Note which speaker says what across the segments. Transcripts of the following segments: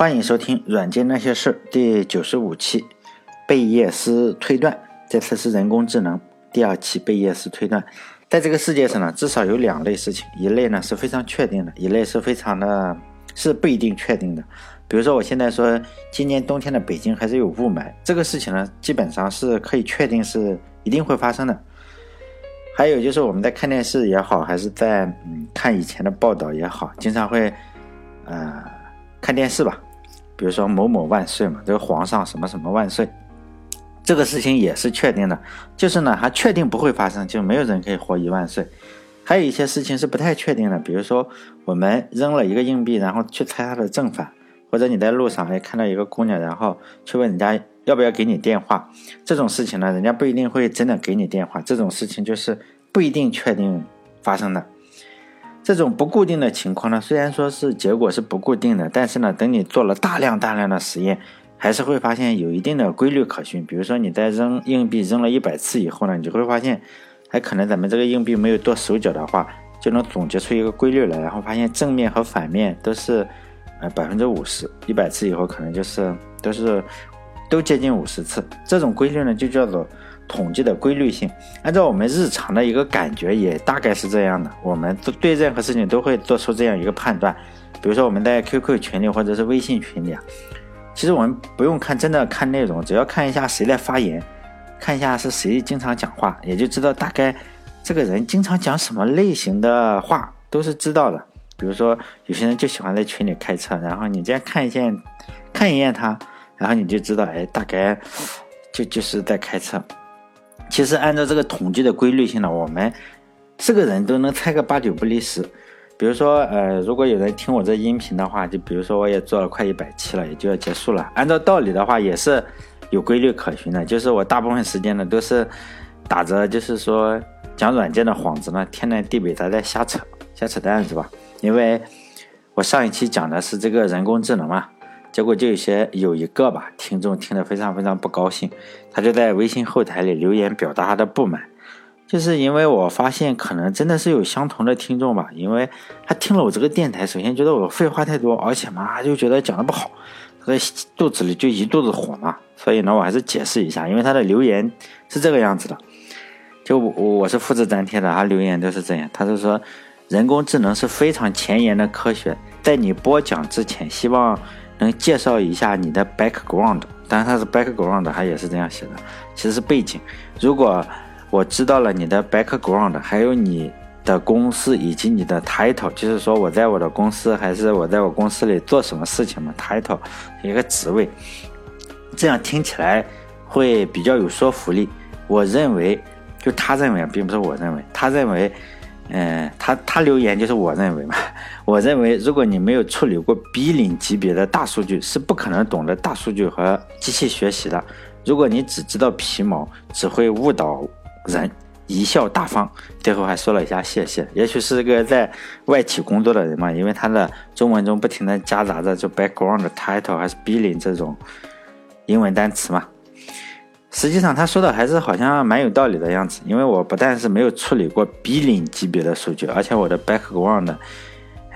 Speaker 1: 欢迎收听《软件那些事》第九十五期，贝叶斯推断。这次是人工智能第二期贝叶斯推断。在这个世界上呢，至少有两类事情，一类呢是非常确定的，一类是非常的，是不一定确定的。比如说，我现在说今年冬天的北京还是有雾霾，这个事情呢，基本上是可以确定是一定会发生的。还有就是我们在看电视也好，还是在嗯看以前的报道也好，经常会呃看电视吧。比如说某某万岁嘛，这个皇上什么什么万岁，这个事情也是确定的，就是呢还确定不会发生，就没有人可以活一万岁。还有一些事情是不太确定的，比如说我们扔了一个硬币，然后去猜它的正反，或者你在路上哎看到一个姑娘，然后去问人家要不要给你电话，这种事情呢，人家不一定会真的给你电话，这种事情就是不一定确定发生的。这种不固定的情况呢，虽然说是结果是不固定的，但是呢，等你做了大量大量的实验，还是会发现有一定的规律可循。比如说你在扔硬币扔了一百次以后呢，你就会发现，还可能咱们这个硬币没有剁手脚的话，就能总结出一个规律来，然后发现正面和反面都是，呃百分之五十，一百次以后可能就是都是都接近五十次。这种规律呢，就叫做。统计的规律性，按照我们日常的一个感觉，也大概是这样的。我们对任何事情都会做出这样一个判断。比如说我们在 QQ 群里或者是微信群里啊，其实我们不用看真的看内容，只要看一下谁在发言，看一下是谁经常讲话，也就知道大概这个人经常讲什么类型的话，都是知道的。比如说有些人就喜欢在群里开车，然后你这样看一眼，看一眼他，然后你就知道，哎，大概就就是在开车。其实按照这个统计的规律性呢，我们是个人都能猜个八九不离十。比如说，呃，如果有人听我这音频的话，就比如说我也做了快一百期了，也就要结束了。按照道理的话，也是有规律可循的。就是我大部分时间呢都是打着就是说讲软件的幌子呢，天南地北的在瞎扯瞎扯淡是吧？因为我上一期讲的是这个人工智能嘛。结果就有些有一个吧，听众听得非常非常不高兴，他就在微信后台里留言表达他的不满，就是因为我发现可能真的是有相同的听众吧，因为他听了我这个电台，首先觉得我废话太多，而且嘛就觉得讲的不好，他肚子里就一肚子火嘛，所以呢我还是解释一下，因为他的留言是这个样子的，就我我是复制粘贴的，他留言都是这样，他是说人工智能是非常前沿的科学，在你播讲之前，希望。能介绍一下你的 background，当然它是 background，它也是这样写的，其实是背景。如果我知道了你的 background，还有你的公司以及你的 title，就是说我在我的公司还是我在我公司里做什么事情嘛，title 一个职位，这样听起来会比较有说服力。我认为，就他认为，并不是我认为，他认为。嗯，他他留言就是我认为嘛，我认为如果你没有处理过 B 零级别的大数据，是不可能懂得大数据和机器学习的。如果你只知道皮毛，只会误导人，贻笑大方。最后还说了一下谢谢，也许是个在外企工作的人嘛，因为他的中文中不停的夹杂着就 background title 还是 B 零这种英文单词嘛。实际上，他说的还是好像蛮有道理的样子。因为我不但是没有处理过 B 零级别的数据，而且我的 background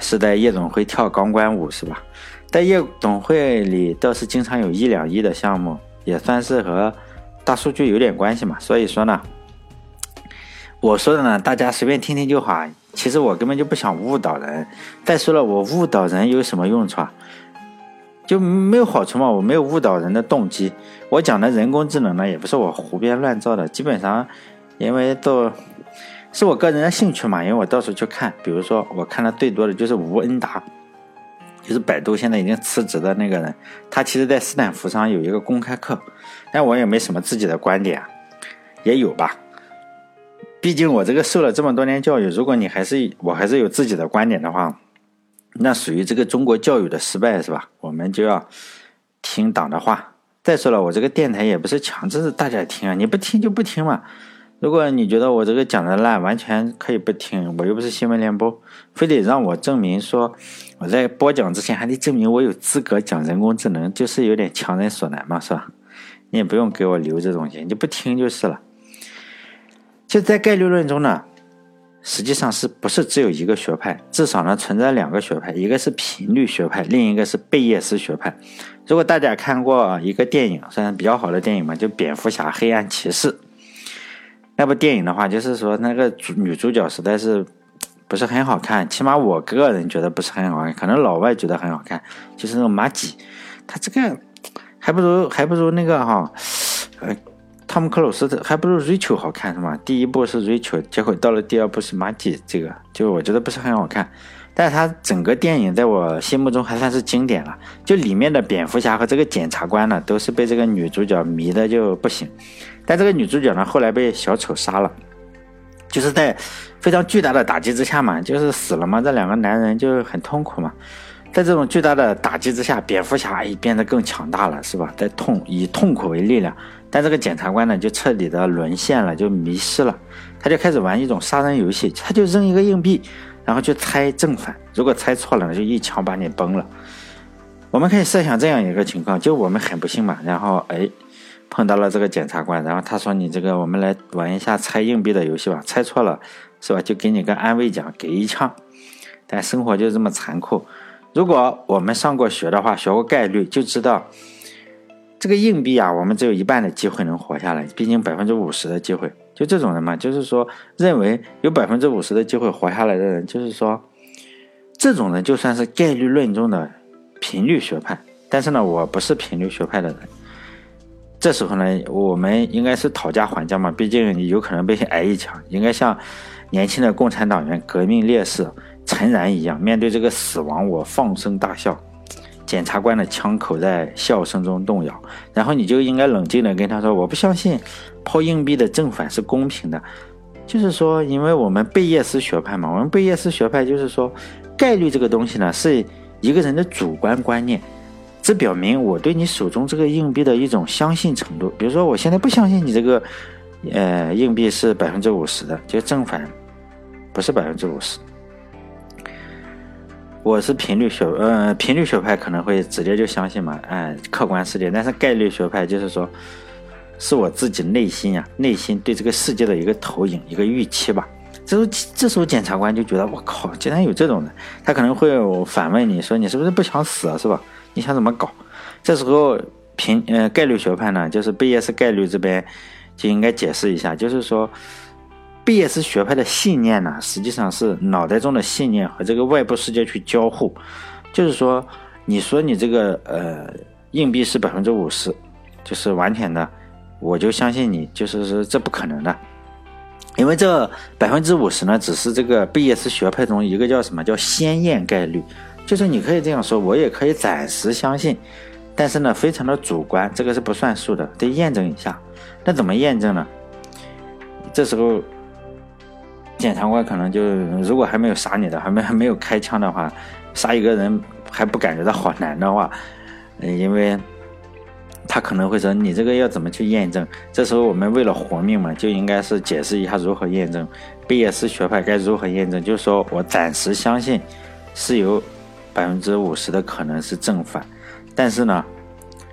Speaker 1: 是在夜总会跳钢管舞，是吧？在夜总会里倒是经常有一两亿的项目，也算是和大数据有点关系嘛。所以说呢，我说的呢，大家随便听听就好。其实我根本就不想误导人。再说了，我误导人有什么用处啊？就没有好处嘛？我没有误导人的动机。我讲的人工智能呢，也不是我胡编乱造的。基本上，因为都是我个人的兴趣嘛。因为我到处去看，比如说我看的最多的就是吴恩达，就是百度现在已经辞职的那个人。他其实在斯坦福上有一个公开课，但我也没什么自己的观点，也有吧。毕竟我这个受了这么多年教育，如果你还是我还是有自己的观点的话。那属于这个中国教育的失败是吧？我们就要听党的话。再说了，我这个电台也不是强制大家听啊，你不听就不听嘛。如果你觉得我这个讲的烂，完全可以不听。我又不是新闻联播，非得让我证明说我在播讲之前还得证明我有资格讲人工智能，就是有点强人所难嘛，是吧？你也不用给我留这东西，你不听就是了。就在概率论中呢。实际上是不是只有一个学派？至少呢存在两个学派，一个是频率学派，另一个是贝叶斯学派。如果大家看过一个电影，算是比较好的电影嘛，就《蝙蝠侠：黑暗骑士》那部电影的话，就是说那个主女主角实在是不是很好看，起码我个人觉得不是很好看，可能老外觉得很好看，就是那种马吉，他这个还不如还不如那个哈，呃。汤姆克鲁斯的还不如 Rachel 好看是吗？第一部是 Rachel，结果到了第二部是 Maggie，这个就我觉得不是很好看。但是它整个电影在我心目中还算是经典了。就里面的蝙蝠侠和这个检察官呢，都是被这个女主角迷的就不行。但这个女主角呢，后来被小丑杀了，就是在非常巨大的打击之下嘛，就是死了嘛。这两个男人就很痛苦嘛。在这种巨大的打击之下，蝙蝠侠也变得更强大了，是吧？在痛以痛苦为力量。但这个检察官呢，就彻底的沦陷了，就迷失了。他就开始玩一种杀人游戏，他就扔一个硬币，然后去猜正反。如果猜错了呢，就一枪把你崩了。我们可以设想这样一个情况：就我们很不幸嘛，然后哎碰到了这个检察官，然后他说：“你这个，我们来玩一下猜硬币的游戏吧。猜错了是吧？就给你个安慰奖，给一枪。”但生活就这么残酷。如果我们上过学的话，学过概率，就知道。这个硬币啊，我们只有一半的机会能活下来，毕竟百分之五十的机会，就这种人嘛，就是说认为有百分之五十的机会活下来的人，就是说这种人就算是概率论中的频率学派。但是呢，我不是频率学派的人。这时候呢，我们应该是讨价还价嘛，毕竟你有可能被挨一枪，应该像年轻的共产党员、革命烈士陈然一样，面对这个死亡，我放声大笑。检察官的枪口在笑声中动摇，然后你就应该冷静的跟他说：“我不相信抛硬币的正反是公平的。”就是说，因为我们贝叶斯学派嘛，我们贝叶斯学派就是说，概率这个东西呢是一个人的主观观念，这表明我对你手中这个硬币的一种相信程度。比如说，我现在不相信你这个，呃，硬币是百分之五十的，就正反不是百分之五十。我是频率学，呃，频率学派可能会直接就相信嘛，哎，客观世界。但是概率学派就是说，是我自己内心呀，内心对这个世界的一个投影，一个预期吧。这时候，这时候检察官就觉得，我靠，竟然有这种人，他可能会反问你说，你是不是不想死啊，是吧？你想怎么搞？这时候，频，呃，概率学派呢，就是贝叶斯概率这边就应该解释一下，就是说。贝叶斯学派的信念呢，实际上是脑袋中的信念和这个外部世界去交互。就是说，你说你这个呃硬币是百分之五十，就是完全的，我就相信你，就是说这不可能的，因为这百分之五十呢，只是这个贝叶斯学派中一个叫什么叫先验概率，就是你可以这样说，我也可以暂时相信，但是呢，非常的主观，这个是不算数的，得验证一下。那怎么验证呢？这时候。检察官可能就，如果还没有杀你的，还没还没有开枪的话，杀一个人还不感觉到好难的话，因为他可能会说你这个要怎么去验证？这时候我们为了活命嘛，就应该是解释一下如何验证。贝叶斯学派该如何验证？就是说我暂时相信是有百分之五十的可能是正反，但是呢，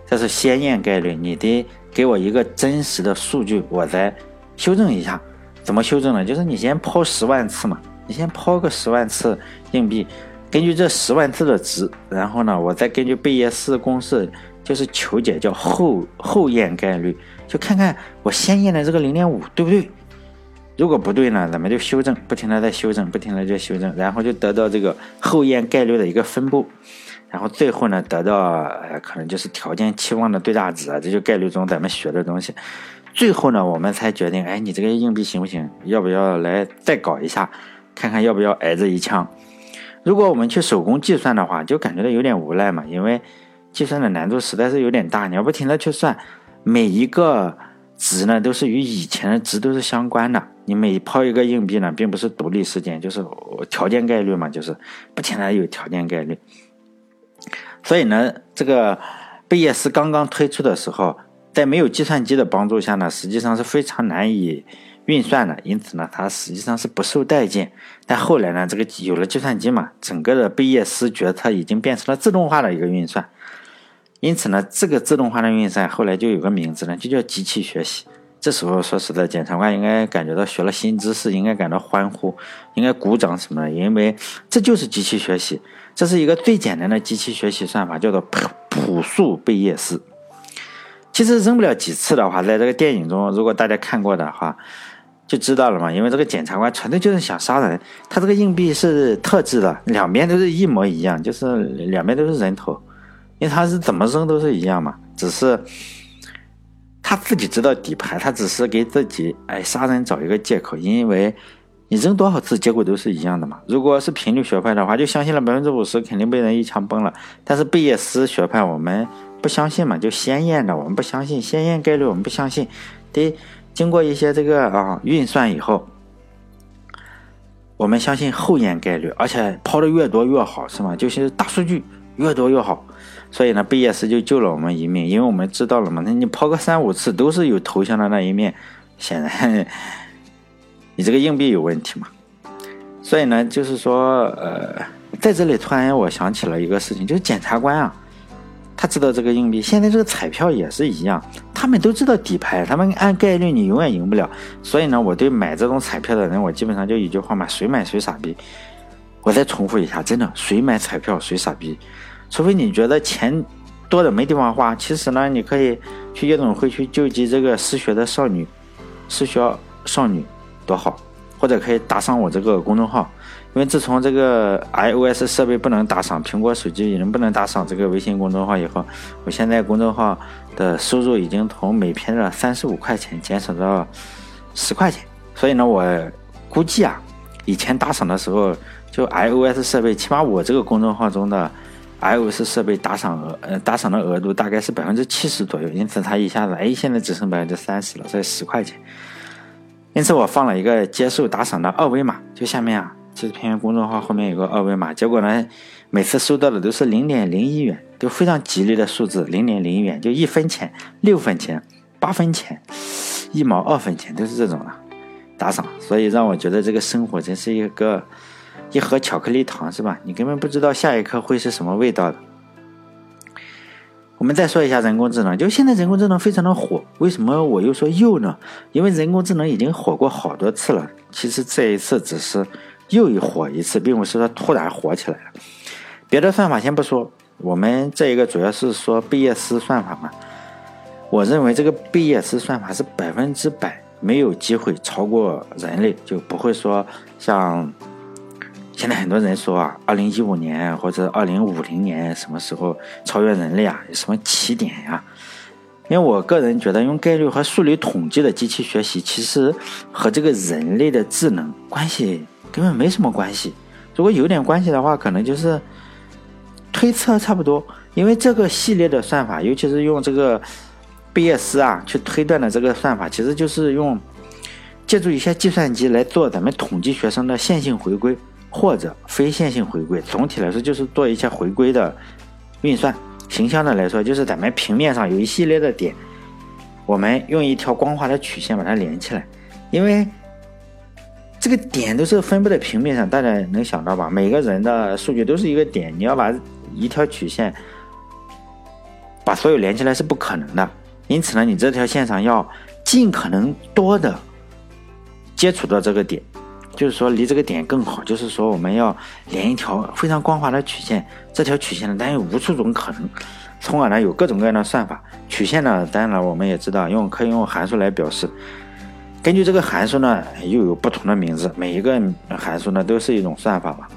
Speaker 1: 这是先验概率，你得给我一个真实的数据，我再修正一下。怎么修正呢？就是你先抛十万次嘛，你先抛个十万次硬币，根据这十万次的值，然后呢，我再根据贝叶斯公式，就是求解，叫后后验概率，就看看我先验的这个零点五对不对。如果不对呢，咱们就修正，不停的在修正，不停的在修正，然后就得到这个后验概率的一个分布，然后最后呢，得到呃可能就是条件期望的最大值啊，这就概率中咱们学的东西。最后呢，我们才决定，哎，你这个硬币行不行？要不要来再搞一下，看看要不要挨这一枪？如果我们去手工计算的话，就感觉到有点无奈嘛，因为计算的难度实在是有点大，你要不停的去算，每一个值呢都是与以前的值都是相关的。你每抛一个硬币呢，并不是独立事件，就是条件概率嘛，就是不停的有条件概率。所以呢，这个贝叶斯刚刚推出的时候。在没有计算机的帮助下呢，实际上是非常难以运算的，因此呢，它实际上是不受待见。但后来呢，这个有了计算机嘛，整个的贝叶斯决策已经变成了自动化的一个运算。因此呢，这个自动化的运算后来就有个名字呢，就叫机器学习。这时候说实在，检察官应该感觉到学了新知识，应该感到欢呼，应该鼓掌什么的，因为这就是机器学习，这是一个最简单的机器学习算法，叫做朴朴素贝叶斯。其实扔不了几次的话，在这个电影中，如果大家看过的话，就知道了嘛。因为这个检察官纯粹就是想杀人，他这个硬币是特制的，两边都是一模一样，就是两边都是人头，因为他是怎么扔都是一样嘛，只是。他自己知道底牌，他只是给自己哎杀人找一个借口，因为你扔多少次，结果都是一样的嘛。如果是频率学派的话，就相信了百分之五十，肯定被人一枪崩了。但是贝叶斯学派，我们不相信嘛，就先验的，我们不相信先验概率，我们不相信，得经过一些这个啊运算以后，我们相信后验概率，而且抛的越多越好，是吗？就是大数据越多越好。所以呢，贝叶斯就救了我们一命，因为我们知道了嘛，那你抛个三五次都是有头像的那一面，显然 你这个硬币有问题嘛。所以呢，就是说，呃，在这里突然我想起了一个事情，就是检察官啊，他知道这个硬币，现在这个彩票也是一样，他们都知道底牌，他们按概率你永远赢不了。所以呢，我对买这种彩票的人，我基本上就一句话嘛，谁买谁傻逼。我再重复一下，真的，谁买彩票谁傻逼。除非你觉得钱多的没地方花，其实呢，你可以去夜总会去救济这个失学的少女、失学少女，多好！或者可以打赏我这个公众号，因为自从这个 iOS 设备不能打赏，苹果手机也能不能打赏这个微信公众号以后，我现在公众号的收入已经从每篇的三十五块钱减少到十块钱，所以呢，我估计啊，以前打赏的时候，就 iOS 设备，起码我这个公众号中的。iOS 设备打赏额，呃，打赏的额度大概是百分之七十左右，因此它一下子，哎，现在只剩百分之三十了，所以十块钱。因此我放了一个接受打赏的二维码，就下面啊，这篇公众号后面有个二维码，结果呢，每次收到的都是零点零一元，都非常吉利的数字，零点零一元，就一分钱、六分钱、八分钱、一毛二分钱，都是这种的打赏，所以让我觉得这个生活真是一个。一盒巧克力糖是吧？你根本不知道下一刻会是什么味道的。我们再说一下人工智能，就现在人工智能非常的火，为什么我又说又呢？因为人工智能已经火过好多次了，其实这一次只是又一火一次，并不是说突然火起来了。别的算法先不说，我们这一个主要是说贝叶斯算法嘛。我认为这个贝叶斯算法是百分之百没有机会超过人类，就不会说像。现在很多人说啊，二零一五年或者二零五零年什么时候超越人类啊？有什么起点呀？因为我个人觉得，用概率和数理统计的机器学习，其实和这个人类的智能关系根本没什么关系。如果有点关系的话，可能就是推测差不多。因为这个系列的算法，尤其是用这个贝叶斯啊去推断的这个算法，其实就是用借助一些计算机来做咱们统计学生的线性回归。或者非线性回归，总体来说就是做一些回归的运算。形象的来说，就是咱们平面上有一系列的点，我们用一条光滑的曲线把它连起来。因为这个点都是分布在平面上，大家能想到吧？每个人的数据都是一个点，你要把一条曲线把所有连起来是不可能的。因此呢，你这条线上要尽可能多的接触到这个点。就是说，离这个点更好。就是说，我们要连一条非常光滑的曲线。这条曲线呢，当然有无数种可能，从而呢有各种各样的算法。曲线呢，当然了，我们也知道用可以用函数来表示。根据这个函数呢，又有不同的名字。每一个函数呢，都是一种算法吧。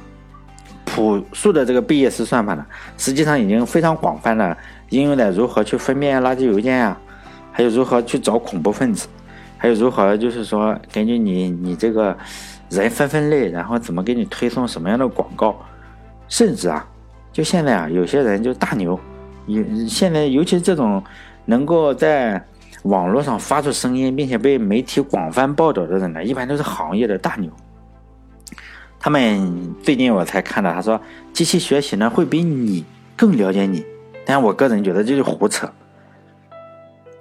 Speaker 1: 朴素的这个贝叶斯算法呢，实际上已经非常广泛的应用在如何去分辨垃圾邮件呀，还有如何去找恐怖分子，还有如何就是说根据你你这个。人分分类，然后怎么给你推送什么样的广告？甚至啊，就现在啊，有些人就大牛，有现在尤其这种能够在网络上发出声音，并且被媒体广泛报道的人呢，一般都是行业的大牛。他们最近我才看到，他说机器学习呢会比你更了解你，但我个人觉得这是胡扯。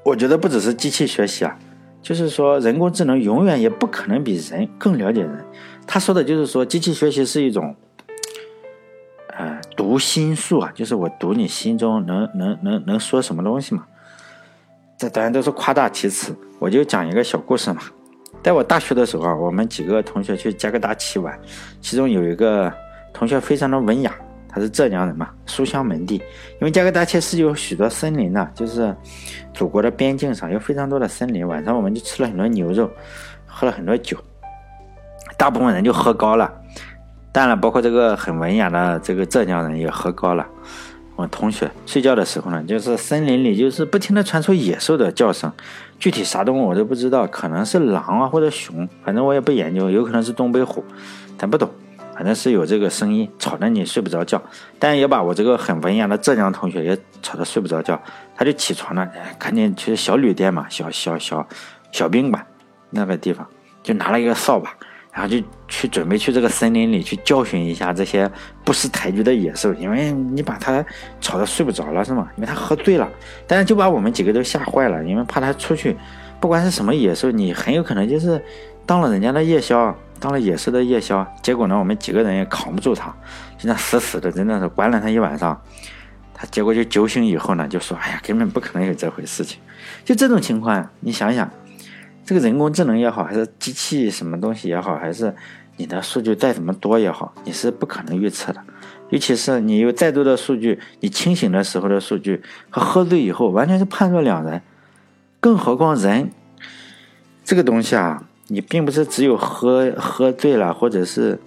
Speaker 1: 我觉得不只是机器学习啊。就是说，人工智能永远也不可能比人更了解人。他说的就是说，机器学习是一种，呃，读心术啊，就是我读你心中能能能能说什么东西嘛。这当然都是夸大其词。我就讲一个小故事嘛。在我大学的时候啊，我们几个同学去加格达奇玩，其中有一个同学非常的文雅，他是浙江人嘛，书香门第。因为加格达奇是有许多森林的，就是祖国的边境上有非常多的森林。晚上我们就吃了很多牛肉，喝了很多酒，大部分人就喝高了。当然，包括这个很文雅的这个浙江人也喝高了。我同学睡觉的时候呢，就是森林里就是不停的传出野兽的叫声，具体啥动物我都不知道，可能是狼啊或者熊，反正我也不研究，有可能是东北虎，咱不懂，反正是有这个声音，吵得你睡不着觉，但也把我这个很文雅的浙江同学也吵得睡不着觉，他就起床了，赶紧去小旅店嘛，小小小小宾馆那个地方，就拿了一个扫把。然后就去准备去这个森林里去教训一下这些不识抬举的野兽，因为你把他吵得睡不着了是吗？因为他喝醉了，但是就把我们几个都吓坏了，因为怕他出去，不管是什么野兽，你很有可能就是当了人家的夜宵，当了野兽的夜宵。结果呢，我们几个人也扛不住他，就那死死的，真的是关了他一晚上。他结果就酒醒以后呢，就说：“哎呀，根本不可能有这回事情。”就这种情况，你想想。这个人工智能也好，还是机器什么东西也好，还是你的数据再怎么多也好，你是不可能预测的。尤其是你有再多的数据，你清醒的时候的数据和喝醉以后完全是判若两人。更何况人这个东西啊，你并不是只有喝喝醉了或者是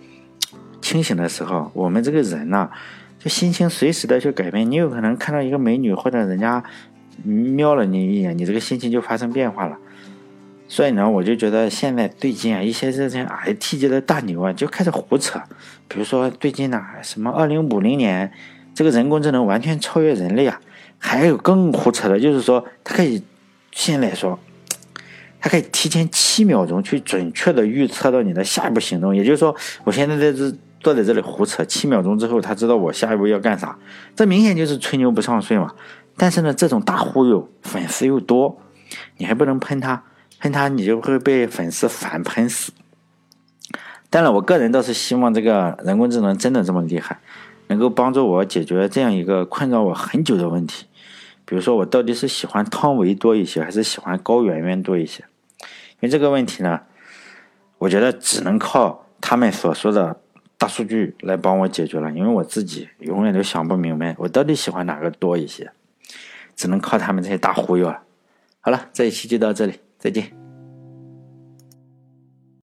Speaker 1: 清醒的时候，我们这个人呢，就心情随时的去改变。你有可能看到一个美女，或者人家瞄了你一眼，你这个心情就发生变化了。所以呢，我就觉得现在最近啊，一些这些 IT 界的大牛啊，就开始胡扯。比如说最近呢，什么二零五零年，这个人工智能完全超越人类啊。还有更胡扯的，就是说它可以现在说，它可以提前七秒钟去准确的预测到你的下一步行动。也就是说，我现在在这坐在这里胡扯，七秒钟之后，他知道我下一步要干啥。这明显就是吹牛不上税嘛。但是呢，这种大忽悠，粉丝又多，你还不能喷他。喷他，你就会被粉丝反喷死。当然，我个人倒是希望这个人工智能真的这么厉害，能够帮助我解决这样一个困扰我很久的问题。比如说，我到底是喜欢汤唯多一些，还是喜欢高圆圆多一些？因为这个问题呢，我觉得只能靠他们所说的大数据来帮我解决了。因为我自己永远都想不明白，我到底喜欢哪个多一些，只能靠他们这些大忽悠了。好了，这一期就到这里。再见。